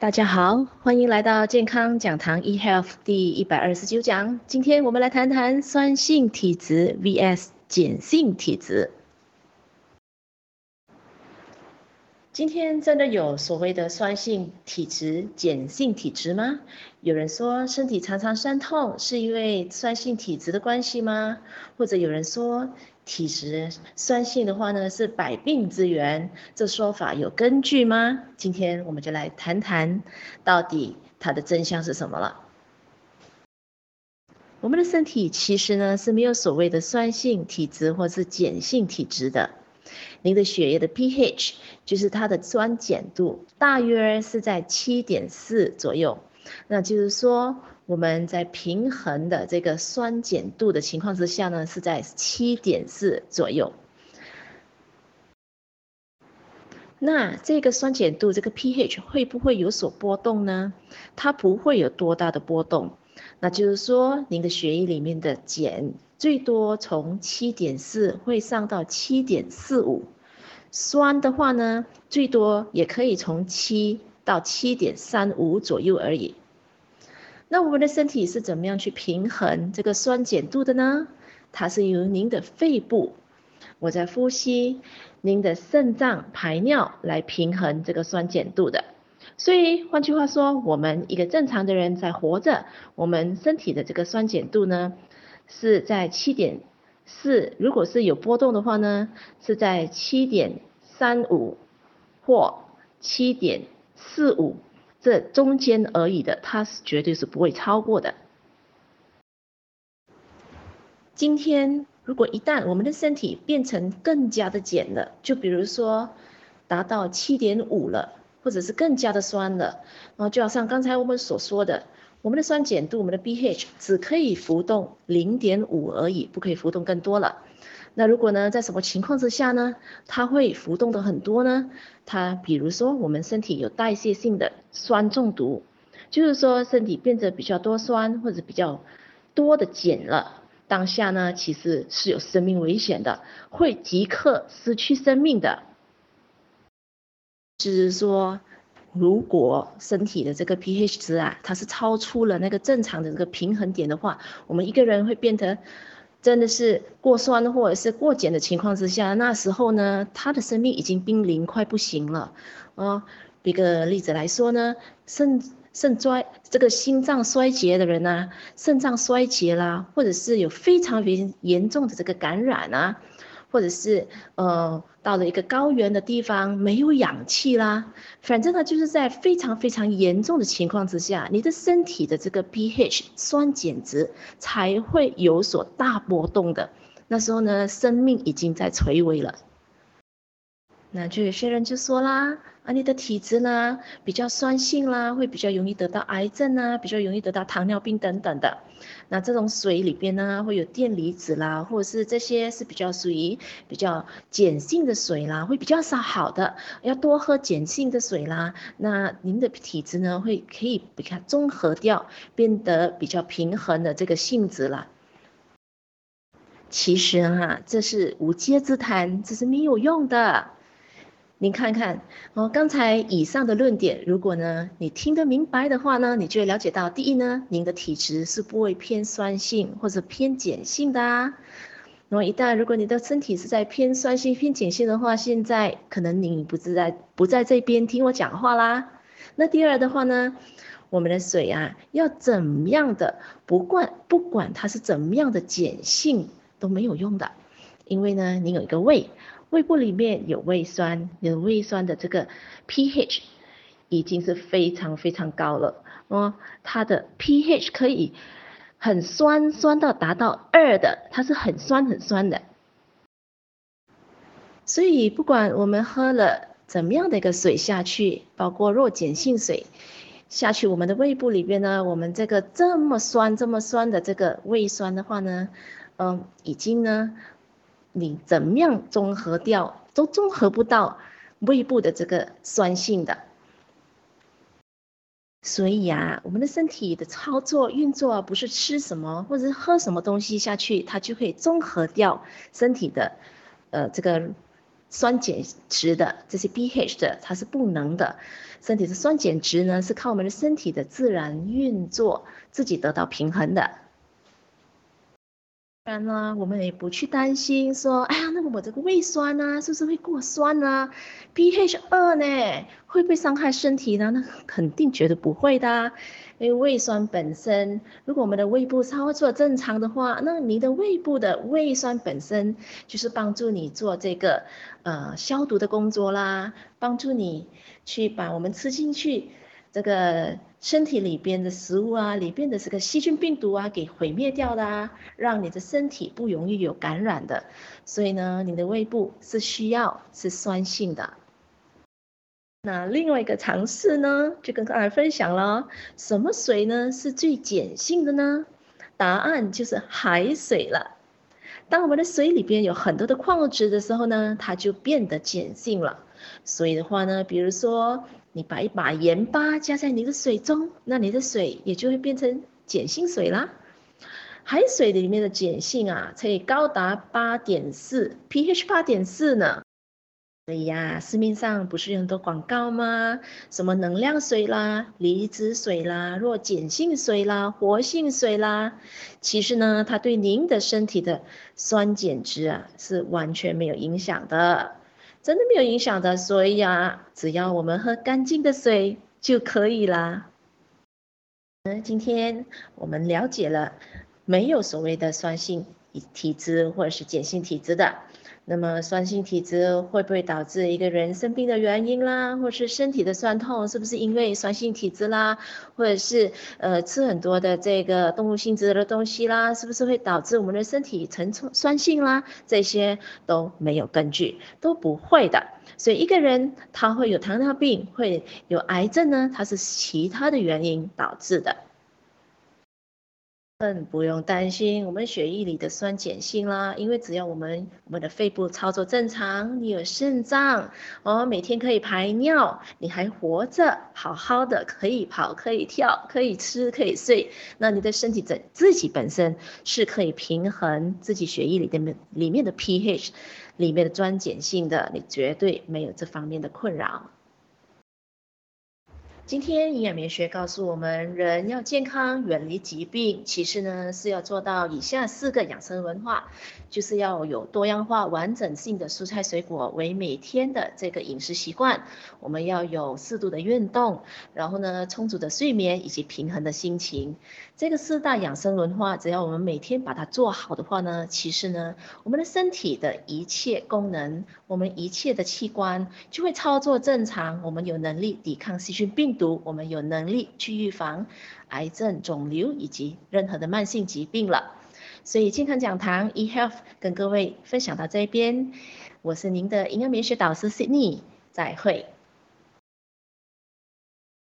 大家好，欢迎来到健康讲堂 eHealth 第一百二十九讲。今天我们来谈谈酸性体质 vs 碱性体质。今天真的有所谓的酸性体质、碱性体质吗？有人说身体常常酸痛是因为酸性体质的关系吗？或者有人说体质酸性的话呢是百病之源，这说法有根据吗？今天我们就来谈谈到底它的真相是什么了。我们的身体其实呢是没有所谓的酸性体质或是碱性体质的。您的血液的 pH 就是它的酸碱度，大约是在七点四左右。那就是说，我们在平衡的这个酸碱度的情况之下呢，是在七点四左右。那这个酸碱度这个 pH 会不会有所波动呢？它不会有多大的波动。那就是说，您的血液里面的碱最多从七点四会上到七点四五，酸的话呢，最多也可以从七到七点三五左右而已。那我们的身体是怎么样去平衡这个酸碱度的呢？它是由您的肺部，我在呼吸，您的肾脏排尿来平衡这个酸碱度的。所以换句话说，我们一个正常的人在活着，我们身体的这个酸碱度呢，是在七点四，如果是有波动的话呢，是在七点三五或七点四五这中间而已的，它是绝对是不会超过的。今天如果一旦我们的身体变成更加的碱了，就比如说达到七点五了。或者是更加的酸了，然后就好像刚才我们所说的，我们的酸碱度，我们的 pH 只可以浮动零点五而已，不可以浮动更多了。那如果呢，在什么情况之下呢，它会浮动的很多呢？它比如说我们身体有代谢性的酸中毒，就是说身体变得比较多酸或者比较多的碱了，当下呢其实是有生命危险的，会即刻失去生命的。就是说，如果身体的这个 pH 值啊，它是超出了那个正常的这个平衡点的话，我们一个人会变得真的是过酸或者是过碱的情况之下，那时候呢，他的生命已经濒临快不行了。啊，举个例子来说呢，肾肾衰这个心脏衰竭的人呢，肾脏衰竭啦，或者是有非常非常严重的这个感染啊。或者是呃，到了一个高原的地方没有氧气啦，反正呢就是在非常非常严重的情况之下，你的身体的这个 pH 酸碱值才会有所大波动的。那时候呢，生命已经在垂危了。那就有些人就说啦，啊，你的体质呢比较酸性啦，会比较容易得到癌症啊，比较容易得到糖尿病等等的。那这种水里边呢会有电离子啦，或者是这些是比较属于比较碱性的水啦，会比较少好的，要多喝碱性的水啦。那您的体质呢会可以比较综合掉，变得比较平衡的这个性质啦。其实哈，这是无稽之谈，这是没有用的。您看看哦，刚才以上的论点，如果呢你听得明白的话呢，你就会了解到，第一呢，您的体质是不会偏酸性或者偏碱性的啊。那么一旦如果你的身体是在偏酸性、偏碱性的话，现在可能你不是在不在这边听我讲话啦。那第二的话呢，我们的水啊，要怎么样的，不管不管它是怎么样的碱性都没有用的，因为呢，你有一个胃。胃部里面有胃酸，有胃酸的这个 pH 已经是非常非常高了哦，它的 pH 可以很酸，酸到达到二的，它是很酸很酸的。所以不管我们喝了怎么样的一个水下去，包括弱碱性水下去，我们的胃部里边呢，我们这个这么酸这么酸的这个胃酸的话呢，嗯，已经呢。你怎么样综合掉，都综合不到胃部的这个酸性的。所以啊，我们的身体的操作运作，不是吃什么或者是喝什么东西下去，它就可以综合掉身体的，呃，这个酸碱值的这些 pH 的，它是不能的。身体的酸碱值呢，是靠我们的身体的自然运作自己得到平衡的。当然呢，我们也不去担心说，哎呀，那么我这个胃酸呢、是不是会过酸呢？pH 二呢，会不会伤害身体呢？那肯定绝对不会的，因为胃酸本身，如果我们的胃部操作正常的话，那你的胃部的胃酸本身就是帮助你做这个呃消毒的工作啦，帮助你去把我们吃进去。这个身体里边的食物啊，里边的这个细菌病毒啊，给毁灭掉的啊，让你的身体不容易有感染的。所以呢，你的胃部是需要是酸性的。那另外一个尝试呢，就跟大家分享了，什么水呢是最碱性的呢？答案就是海水了。当我们的水里边有很多的矿物质的时候呢，它就变得碱性了。所以的话呢，比如说。你把一把盐巴加在你的水中，那你的水也就会变成碱性水啦。海水里面的碱性啊，可以高达八点四，pH 八点四呢。所以呀，市面上不是有很多广告吗？什么能量水啦、离子水啦、弱碱性水啦、活性水啦，其实呢，它对您的身体的酸碱值啊，是完全没有影响的。真的没有影响的，所以啊，只要我们喝干净的水就可以啦。那，今天我们了解了，没有所谓的酸性体质或者是碱性体质的。那么酸性体质会不会导致一个人生病的原因啦，或是身体的酸痛，是不是因为酸性体质啦，或者是呃吃很多的这个动物性质的东西啦，是不是会导致我们的身体呈酸性啦？这些都没有根据，都不会的。所以一个人他会有糖尿病，会有癌症呢，它是其他的原因导致的。更不用担心我们血液里的酸碱性啦，因为只要我们我们的肺部操作正常，你有肾脏哦，每天可以排尿，你还活着，好好的，可以跑，可以跳，可以吃，可以睡，那你的身体整自己本身是可以平衡自己血液里的里面的 pH，里面的酸碱性的，你绝对没有这方面的困扰。今天营养美学告诉我们，人要健康，远离疾病，其实呢是要做到以下四个养生文化，就是要有多样化、完整性的蔬菜水果为每天的这个饮食习惯。我们要有适度的运动，然后呢充足的睡眠以及平衡的心情。这个四大养生文化，只要我们每天把它做好的话呢，其实呢我们的身体的一切功能，我们一切的器官就会操作正常，我们有能力抵抗细菌病毒。我们有能力去预防癌症、肿瘤以及任何的慢性疾病了。所以健康讲堂 eHealth 跟各位分享到这边，我是您的营养美学导师 Sydney，再会。